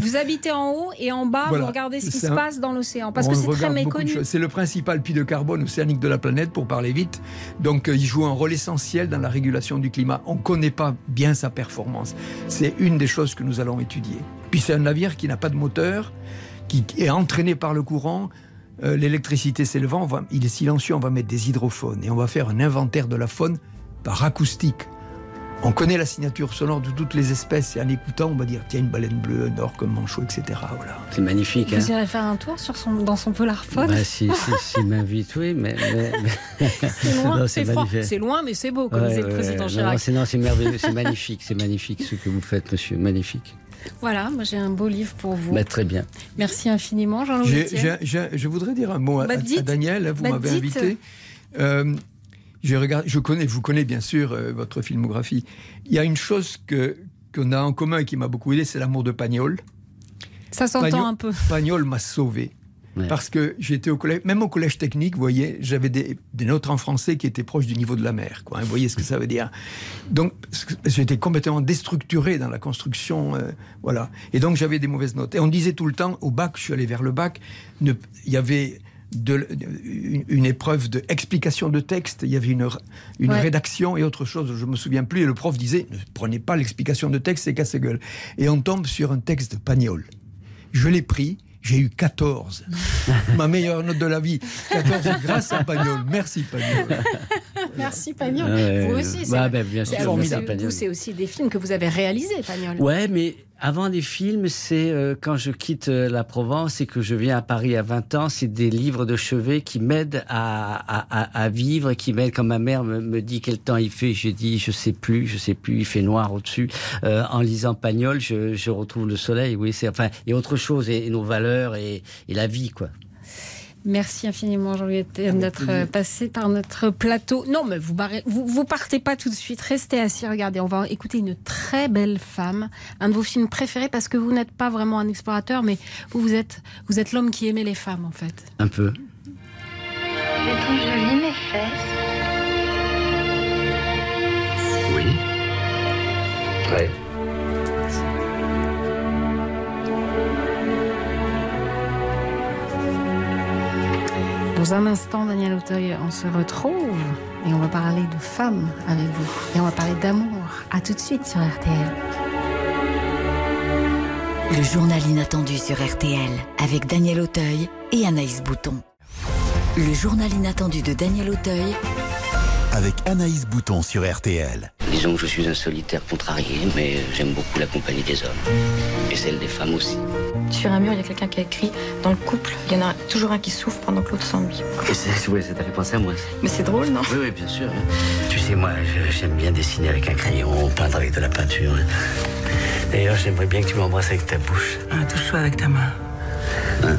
Vous habitez en haut et en bas, Voilà. vous regardez ce qui se passe dans l'océan. Parce On que c'est très méconnu. C'est le principal puits de carbone océanique de la planète, pour parler vite. Donc, euh, il joue un rôle essentiel dans la régulation du climat. On ne connaît pas bien sa performance. C'est une des choses que nous allons étudier. Puis, c'est un navire qui n'a pas de moteur, qui est entraîné par le courant. Euh, L'électricité s'élevant, il est silencieux, on va mettre des hydrophones et on va faire un inventaire de la faune par acoustique. On connaît la signature sonore de toutes les espèces et en écoutant, on va dire tiens, une baleine bleue, un orque, un manchot, etc. Voilà. C'est magnifique. Vous hein. irez faire un tour sur son, dans son Polarphone Bah, si, si, si m'invite, oui, mais. mais- mais- C'est loin, c'est mais c'est beau, comme Ouais, disait le ouais, président ouais. Chirac. Non, c'est, non, c'est merveilleux, c'est magnifique, c'est magnifique ce que vous faites, monsieur, magnifique. Voilà, moi j'ai un beau livre pour vous. Bah, très bien. Merci infiniment, Jean-Louis je voudrais dire un mot à, Bah, à dites. Daniel, vous Bah, m'avez invité. Euh, j'ai regardé- je connais, vous connaissez bien sûr euh, votre filmographie. Il y a une chose que qu'on a en commun et qui m'a beaucoup aidé, c'est l'amour de Pagnol. Ça s'entend Pagnol- un peu. Pagnol m'a sauvé. Parce que j'étais au collège, même au collège technique, vous voyez, j'avais des, des notes en français qui étaient proches du niveau de la mer. Quoi, hein, vous voyez ce que ça veut dire. Donc, j'étais complètement déstructuré dans la construction. euh, voilà. Et donc, j'avais des mauvaises notes. Et on disait tout le temps, au bac, je suis allé vers le bac, il y avait de, une, une épreuve d'explication de texte, il y avait une, une Ouais. rédaction et autre chose, je me souviens plus. Et le prof disait, ne prenez pas l'explication de texte, c'est casse-gueule. Et on tombe sur un texte de Pagnol. Je l'ai pris, j'ai eu 14. Ma meilleure note de la vie. 14 grâce à Pagnol. Merci Pagnol. Merci Pagnol. Ah ouais, vous aussi, c'est Bah, bah, bien c'est- sûr, vous, vous, c'est aussi des films que vous avez réalisés, Pagnol. Ouais, mais avant des films, c'est euh, quand je quitte euh, la Provence et que je viens à Paris à 20 ans, c'est des livres de chevet qui m'aident à, à, à- vivre, qui m'aident quand ma mère me, me dit quel temps il fait. Je dis, je sais plus, je sais plus, il fait noir au-dessus. Euh, en lisant Pagnol, je, je retrouve le soleil, oui, c'est enfin, et autre chose, et, et nos valeurs et, et la vie, quoi. Merci infiniment, Jean-Louis d'être euh, passé par notre plateau. Non, mais vous, barrez- vous vous partez pas tout de suite. Restez assis. Regardez, on va écouter une très belle femme. Un de vos films préférés parce que vous n'êtes pas vraiment un explorateur, mais vous, vous êtes, vous êtes l'homme qui aimait les femmes, en fait. Un peu. Mes fesses. Oui. Ouais. Dans un instant, Daniel Auteuil, on se retrouve et on va parler de femmes avec vous. Et on va parler d'amour. À tout de suite sur RTL. Le journal inattendu sur RTL avec Daniel Auteuil et Anaïs Bouton. Le journal inattendu de Daniel Auteuil Avec Anaïs Bouton sur RTL. Disons que je suis un solitaire contrarié, mais j'aime beaucoup la compagnie des hommes. Et celle des femmes aussi. Sur un mur, il y a quelqu'un qui a écrit Dans le couple, il y en a toujours un qui souffre pendant que l'autre s'ennuie. Et c'est, ouais, ça t'a fait penser à moi. ça. Mais c'est drôle, non? Oui, oui, bien sûr. hein. Tu sais, moi, j'aime bien dessiner avec un crayon, peindre avec de la peinture. D'ailleurs, j'aimerais bien que tu m'embrasses avec ta bouche. Ah, touche-toi avec ta main. Hein?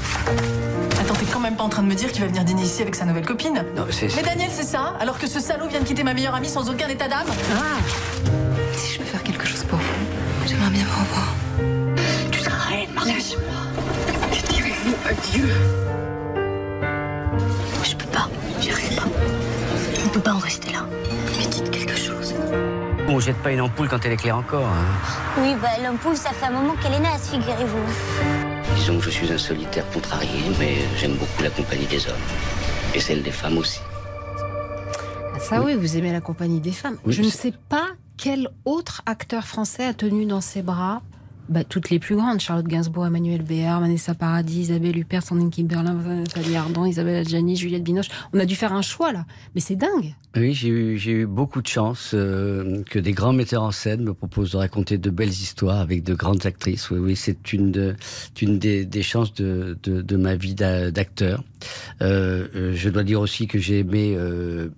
Attends, t'es quand même pas en train de me dire qu'il va venir dîner ici avec sa nouvelle copine? Non, c'est- Mais Daniel, c'est ça Alors que ce salaud vient de quitter ma meilleure amie sans aucun état d'âme? Ah Si je peux faire quelque chose pour vous, j'aimerais bien vous revoir. Lâche-moi. Que direz-vous adieu Je peux pas, j'y arrive pas. On peut pas en rester là. Mais dites quelque chose. On jette pas une ampoule quand elle éclaire encore. hein. Oui, bah l'ampoule, ça fait un moment qu'elle est naze, figurez-vous. Disons que je suis un solitaire contrarié, mais j'aime beaucoup la compagnie des hommes. Et celle des femmes aussi. Ah, Ça oui, vous aimez la compagnie des femmes. Oui, je ne sais pas quel autre acteur français a tenu dans ses bras bah, toutes les plus grandes. Charlotte Gainsbourg, Emmanuel Béard, Vanessa Paradis, Isabelle Huppert, Sandrine Kimberlin, Fanny Ardant, Isabelle Adjani, Juliette Binoche. On a dû faire un choix là. Mais c'est dingue. Oui, j'ai eu, beaucoup de chance euh, que des grands metteurs en scène me proposent de raconter de belles histoires avec de grandes actrices. Oui, c'est une, de, une des, chances de, ma vie d'a- d'acteur. Euh, euh, je dois dire aussi que j'ai aimé euh,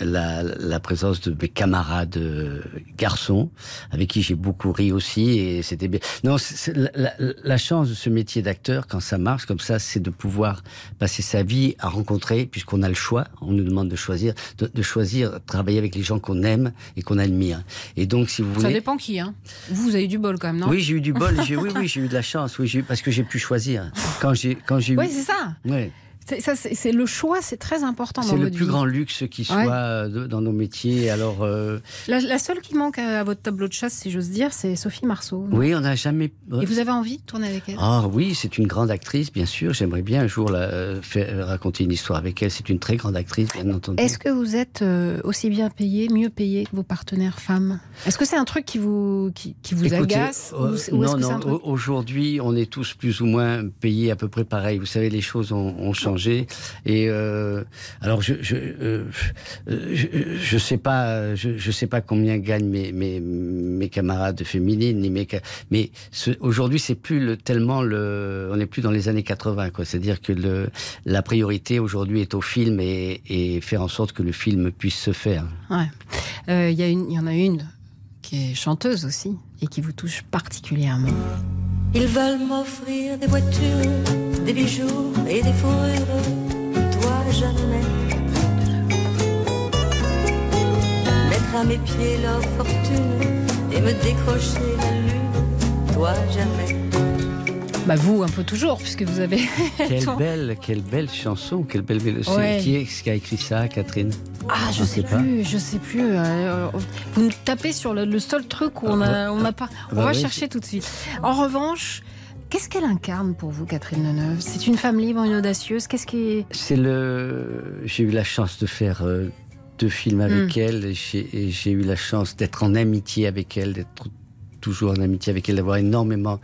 la, la présence de mes camarades euh, garçons, avec qui j'ai beaucoup ri aussi, et c'était bien. Non, la, chance de ce métier d'acteur, quand ça marche comme ça, c'est de pouvoir passer sa vie à rencontrer, puisqu'on a le choix, on nous demande de choisir, de, de choisir travailler avec les gens qu'on aime et qu'on admire. Et donc, si vous Ça dépend qui. Hein. Vous, vous avez du bol quand même, non? Oui, j'ai eu du bol, oui, oui, j'ai eu de la chance, oui, parce que j'ai pu choisir. Quand j'ai, quand j'ai eu, Oui, c'est ça. Ouais. C'est, ça, c'est, c'est le choix, c'est très important C'est le plus vie. grand luxe qui soit Ouais. euh, de- dans nos métiers. Alors, euh, La, la seule qui manque à, à votre tableau de chasse, si j'ose dire, c'est Sophie Marceau. oui, on n'a jamais. Et vous avez envie de tourner avec elle? Ah oui, c'est une grande actrice, bien sûr. J'aimerais bien un jour la, euh, faire, raconter une histoire avec elle. C'est une très grande actrice, bien entendu. Est-ce que vous êtes euh, aussi bien payé, mieux payé que vos partenaires femmes? Est-ce que c'est un truc qui vous, qui, qui vous Écoutez, agace euh, ou ou non, non. truc- Aujourd'hui, on est tous plus ou moins payés à peu près pareil. Vous savez, les choses ont, ont changé. Et euh, alors, je euh, je je sais pas, je, sais pas combien gagnent mes mes, mes camarades féminines, ni mes mais aujourd'hui, c'est plus le, tellement le, on n'est plus dans les années 80, quoi. C'est-à-dire que la priorité aujourd'hui est au film et, faire en sorte que le film puisse se faire. Ouais. Euh, Il y, il y en a une qui est chanteuse aussi et qui vous touche particulièrement. Ils veulent m'offrir des voitures, des bijoux et des fourrures. Toi, jamais. Mettre à mes pieds leur fortune et me décrocher la lune. Toi, jamais. Bah vous, un peu toujours, puisque vous avez... Quelle belle, quelle belle chanson, quelle belle mélodie. Ouais. Qui est-ce qui a écrit ça, Catherine? Ah, je On sais plus, je sais plus. euh, vous nous tapez sur le, le seul truc où on a, on n'a pas. On bah va oui, chercher tout de suite. En revanche, qu'est-ce qu'elle incarne pour vous, Catherine Deneuve? C'est une femme libre, une audacieuse? Qu'est-ce qui est? C'est le. J'ai eu la chance de faire euh, deux films avec Mm. elle. et j'ai eu la chance d'être en amitié avec elle, d'être toujours en amitié avec elle, d'avoir énormément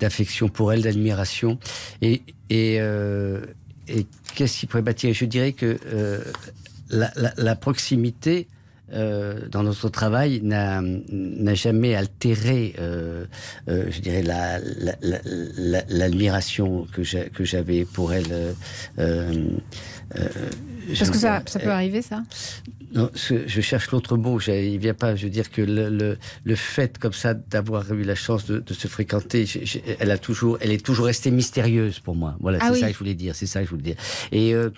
d'affection pour elle, d'admiration. Et, et, euh, qu'est-ce qui pourrait bâtir? Je dirais que euh, la, proximité. euh, dans notre travail n'a jamais altéré, je dirais, la- la- la- la- l'admiration que j'avais pour elle. Euh, euh, euh, Parce que ça, ça peut arriver, ça non, ce- je cherche l'autre mot. Il vient pas. Je veux dire que le, le, le fait comme ça d'avoir eu la chance de, de se fréquenter, elle a toujours, elle est toujours restée mystérieuse pour moi. Voilà, Ah c'est oui. ça que je voulais dire. C'est ça que je voulais dire. Et euh,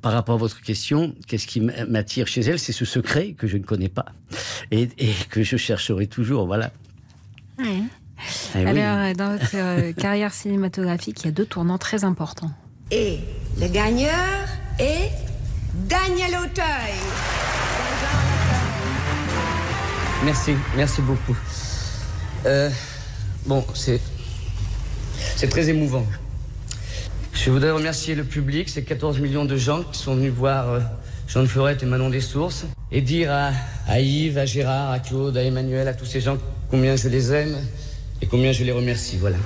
par rapport à votre question, qu'est-ce qui m'attire chez elle, c'est ce secret que je ne connais pas et, et que je chercherai toujours. Voilà. Eh oui. Alors, euh, dans votre euh, carrière cinématographique, il y a deux tournants très importants. Et le gagneur est Daniel Auteuil. Merci, merci beaucoup. Euh, bon, c'est très émouvant. Je voudrais remercier le public, ces 14 millions de gens qui sont venus voir euh, Jean de et Manon des Sources, et dire à, à Yves, à Gérard, à Claude, à Emmanuel, à tous ces gens combien je les aime et combien je les remercie. Voilà.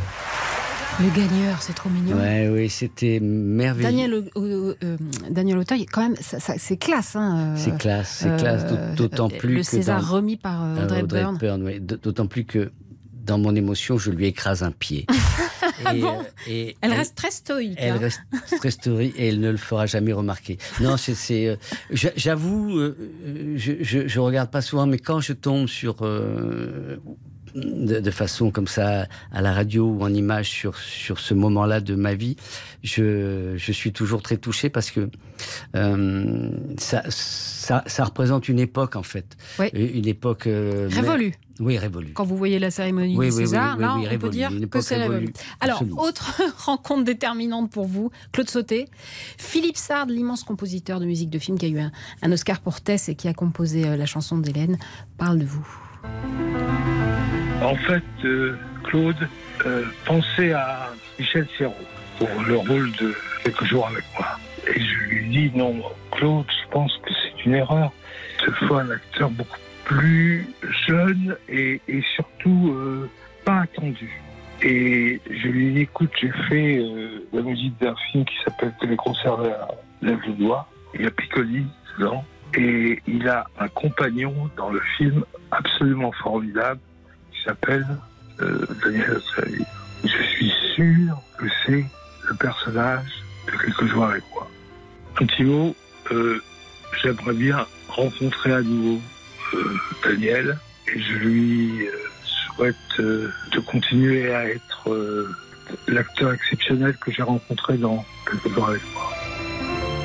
Le gagneur, c'est trop mignon. Ouais, oui, c'était merveilleux. Daniel, euh, euh, euh, Daniel Auteuil, quand même, ça- ça- c'est classe. Hein, euh, C'est classe, c'est classe, euh, d'autant plus Le que César dans- remis par euh, Euh, Audrey, oui. D- D'autant plus que dans mon émotion, je lui écrase un pied. Ah Et, bon euh, et Elle reste très stoïque. Elle hein. reste très story et elle ne le fera jamais remarquer. Non, c'est, c'est, euh, j'a- j'avoue, euh, euh, je, je, je regarde pas souvent, mais quand je tombe sur euh, de, de façon comme ça à la radio ou en image sur sur ce moment-là de ma vie, je, je suis toujours très touché parce que euh, ça, ça ça représente une époque en fait, Oui. une époque euh, Révolue. Oui, révolue. Quand vous voyez la cérémonie Oui, du oui, oui, César, là, on peut dire que c'est révolu. révolue. Alors, Absolument. autre rencontre déterminante pour vous, Claude Sauté, Philippe Sard, l'immense compositeur de musique de film qui a eu un, un Oscar pour Tess et qui a composé euh, la chanson d'Hélène, parle de vous. En fait, euh, Claude euh, pensait à Michel Serrault pour le rôle de Quelques jours avec moi. Et je lui dit non, Claude, je pense que c'est une erreur. Il faut un acteur beaucoup plus jeune et, surtout euh, pas attendu. Et je lui dit, écoute, j'ai fait la musique d'un film qui s'appelle conserves lève le doigt. Il y a Piccoli dedans. Et il a un compagnon dans le film absolument formidable qui s'appelle euh, Daniel Auteuil. Je suis sûr que c'est le personnage de Quelques jours avec moi. Un petit mot, euh, j'aimerais bien rencontrer à nouveau euh, Daniel et je lui euh, souhaite euh, de continuer à être euh, l'acteur exceptionnel que j'ai rencontré dans Quelques jours avec moi.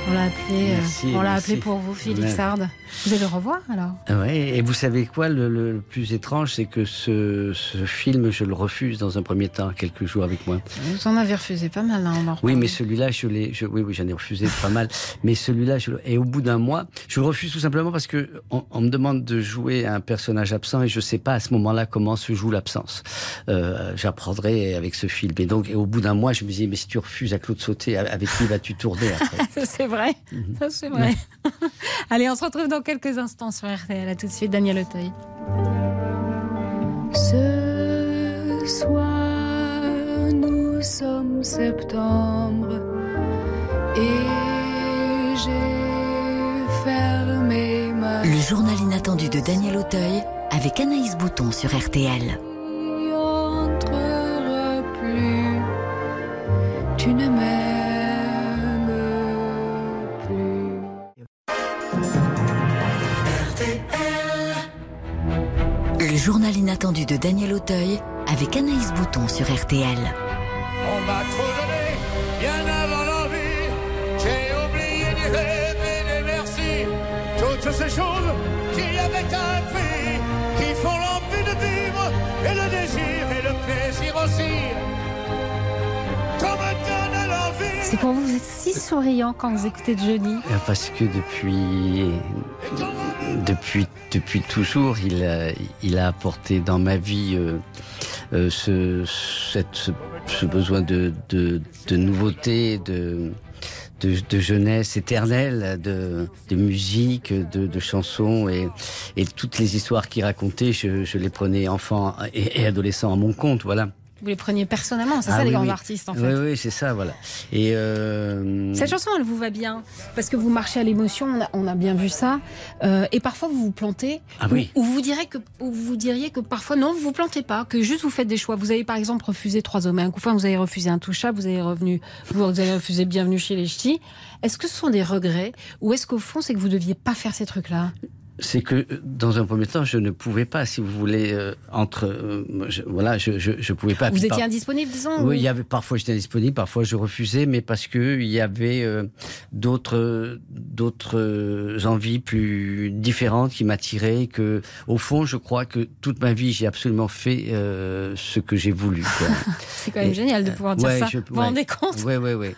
On l'a appelé, euh, Merci, on l'a appelé pour vous, Philippe Ouais. Sard. Vous allez le revoir alors? Ah Ouais, et vous savez quoi, le, plus étrange, c'est que ce, ce film, je le refuse dans un premier temps, quelques jours avec moi. Vous en avez refusé pas mal, hein, on Oui, mais celui-là, je l'ai, je- oui, oui, j'en ai refusé pas mal. Mais celui-là, je, et au bout d'un mois, je le refuse tout simplement parce que on, on me demande de jouer un personnage absent et je sais pas à ce moment-là comment se joue l'absence. Euh, j'apprendrai avec ce film. Et donc, et au bout d'un mois, je me dis, mais si tu refuses à Claude Sauté, avec qui vas-tu tourner après? C'est vrai. Mhm. Ça, c'est vrai. Allez, on se retrouve dans quelques instants sur RTL. À tout de suite, Daniel Auteuil. Ce soir, nous sommes septembre et j'ai fermé ma Le journal inattendu de Daniel Auteuil avec Anaïs Bouton sur RTL. n'y entrera plus. Tu ne m'aimes journal inattendu de Daniel Auteuil avec Anaïs Bouton sur RTL. On m'a trop donné, bien avant l'envie. J'ai oublié de rêver des merci. Toutes ces choses qui avaient un prix, qui font l'envie de vivre, et le désir et le plaisir aussi. C'est pour vous, vous êtes si souriant quand vous écoutez Johnny. Euh, Parce que depuis, depuis, depuis toujours, il a, apporté dans ma vie euh, euh, ce, besoin de, de, de nouveauté, de, jeunesse éternelle, de, de musique, de, chansons et, et toutes les histoires qu'il racontait, je, je les prenais enfant et, et adolescent à mon compte, voilà. Vous les preniez personnellement, c'est Ah ça les oui, grands oui. artistes en Oui, fait. oui, c'est ça, voilà. Et euh, Cette chanson, elle vous va bien? Parce que vous marchez à l'émotion. On a, on a bien vu ça. Euh, et parfois, vous vous plantez. Ah oui. Ou, ou vous direz que, ou vous diriez que parfois, non, vous vous plantez pas, que juste vous faites des choix. Vous avez par exemple refusé trois hommes et un couffin. Vous avez refusé un touchable. Vous avez revenu, vous avez refusé Bienvenue chez les Ch'tis. Est-ce que ce sont des regrets? Ou est-ce qu'au fond, c'est que vous deviez pas faire ces trucs-là? C'est que euh, dans un premier temps, je ne pouvais pas, si vous voulez, euh, entre, euh, je- voilà, je, je, je pouvais pas. Vous étiez par- indisponible, disons. Oui, ou- il y avait parfois j'étais indisponible, parfois je refusais, mais parce que il y avait euh, d'autres d'autres euh, envies plus différentes qui m'attiraient. Que au fond, je crois que toute ma vie, j'ai absolument fait euh, ce que j'ai voulu. C'est quand même Et- génial de pouvoir dire ouais, ça. je- vous vous rendez compte Oui, oui, oui.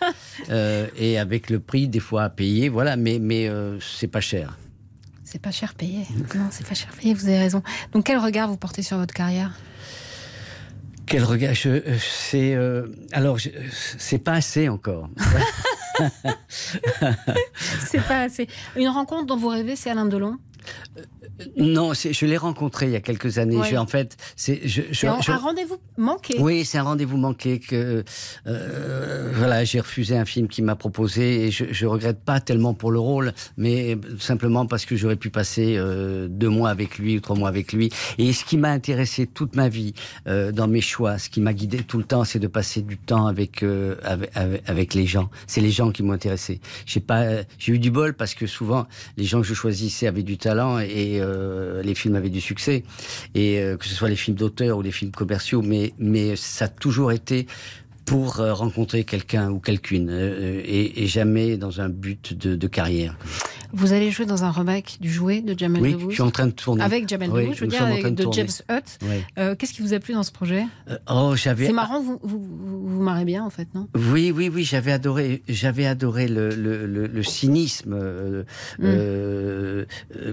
Euh, et avec le prix des fois à payer, voilà. Mais mais euh, c'est pas cher. C'est pas cher payé. Non, c'est pas cher payé. Vous avez raison. Donc, quel regard vous portez sur votre carrière? Quel regard? Euh, C'est euh, alors c'est pas assez encore. C'est pas assez. Une rencontre dont vous rêvez, c'est Alain Delon? Non, je l'ai rencontré il y a quelques années. Ouais. Je- en fait, c'est je, je- je- un rendez-vous manqué. Oui, c'est un rendez-vous manqué que euh, voilà, j'ai refusé un film qui m'a proposé et je, je regrette pas tellement pour le rôle, mais simplement parce que j'aurais pu passer euh, deux mois avec lui ou trois mois avec lui. Et ce qui m'a intéressé toute ma vie euh, dans mes choix, ce qui m'a guidé tout le temps, c'est de passer du temps avec euh, avec, avec, avec les gens. C'est les gens qui m'ont intéressé. J'ai pas, euh, j'ai eu du bol parce que souvent les gens que je choisissais avaient du talent et euh, les films avaient du succès. Et euh, que ce soit les films d'auteur ou les films commerciaux, mais ça a toujours été pour euh, rencontrer quelqu'un ou quelqu'une et, jamais dans un but de carrière. Vous allez jouer dans un remake du jouet de Jamel Oui, Debbouze. je suis en train de tourner. Avec Jamel Oui, Debbouze, je veux dire, avec de. James Hutt. Oui. Euh, Qu'est-ce qui vous a plu dans ce projet? Euh, oh, j'avais. C'est marrant, vous vous, vous vous marrez bien en fait, non? Oui, oui, oui, j'avais adoré, j'avais adoré le, le, le, le cynisme euh, Mm. euh,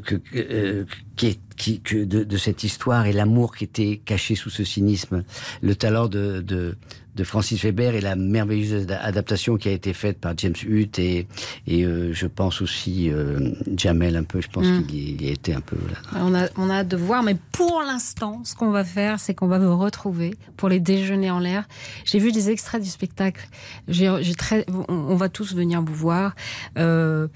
que, que, qui est, qui, que de, de cette histoire et l'amour qui était caché sous ce cynisme, le talent de, de, de Francis Weber et la merveilleuse ad- adaptation qui a été faite par James Hutt et, et euh, je pense aussi euh, Jamel un peu. Je pense Mm. qu'il y, y a été un peu. Là. On a, on a hâte de voir, mais pour l'instant, ce qu'on va faire, c'est qu'on va vous retrouver pour les déjeuners en l'air. J'ai vu des extraits du spectacle. J'ai, très, on, on va tous venir vous voir. Euh,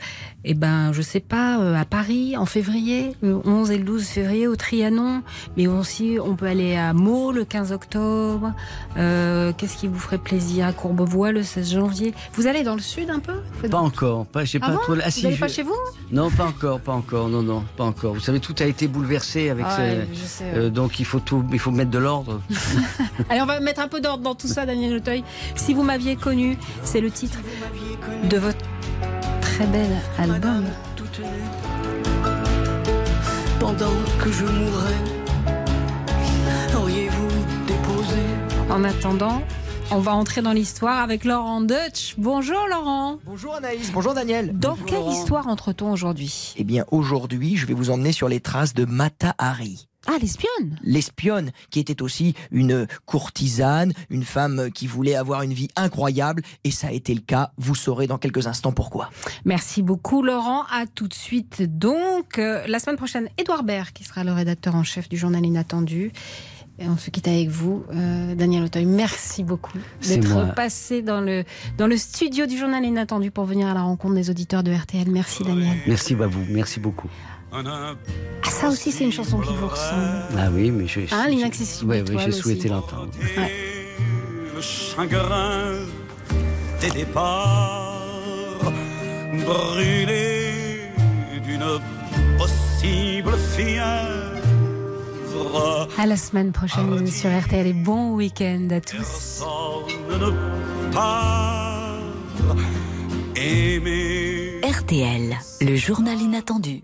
et ben, je sais pas, euh, à Paris en février, le 11 et le 12 février au Trianon, mais aussi on peut aller à Meaux le 15 octobre. Euh, qu'est-ce qui vous ferait plaisir à Courbevoie le 16 janvier Vous allez dans le sud un peu Pas encore. Pas, j'ai Ah pas bon trop. Vous si, allez je- pas chez vous Non, pas encore, pas encore. Non, non, pas encore. Vous savez, tout a été bouleversé avec. Ah ce- ouais, je sais, ouais. euh, donc il faut tout, il faut mettre de l'ordre. Allez, on va mettre un peu d'ordre dans tout ça, Daniel Auteuil. Si vous m'aviez connu, c'est le titre de votre très bel album. Pendant que je mourrais, auriez-vous déposé En attendant, on va entrer dans l'histoire avec Laurent Deutsch. Bonjour Laurent. Bonjour Anaïs, bonjour Daniel. Dans Bonjour quelle Laurent. histoire entre-t-on aujourd'hui? Eh bien aujourd'hui, je vais vous emmener sur les traces de Mata Hari. Ah, l'espionne L'espionne, qui était aussi une courtisane, une femme qui voulait avoir une vie incroyable, et ça a été le cas. Vous saurez dans quelques instants pourquoi. Merci beaucoup Laurent. À tout de suite donc. Euh, la semaine prochaine, Édouard Baird qui sera le rédacteur en chef du journal Inattendu. Et on se quitte avec vous, euh, Daniel Auteuil. Merci beaucoup d'être passé dans le, dans le studio du journal Inattendu pour venir à la rencontre des auditeurs de RTL. Merci Daniel. Merci à vous, merci beaucoup. Ah, ça aussi, c'est une chanson qui vous ressemble. Ah oui, mais je. Ah, l'inaccessible étoile j'ai souhaité l'entendre. Ouais. le chagrin des départs, brûlé d'une possible fièvre. À la semaine prochaine sur RTL et bon week-end à tous. Personne ne part aimer. RTL, le journal inattendu.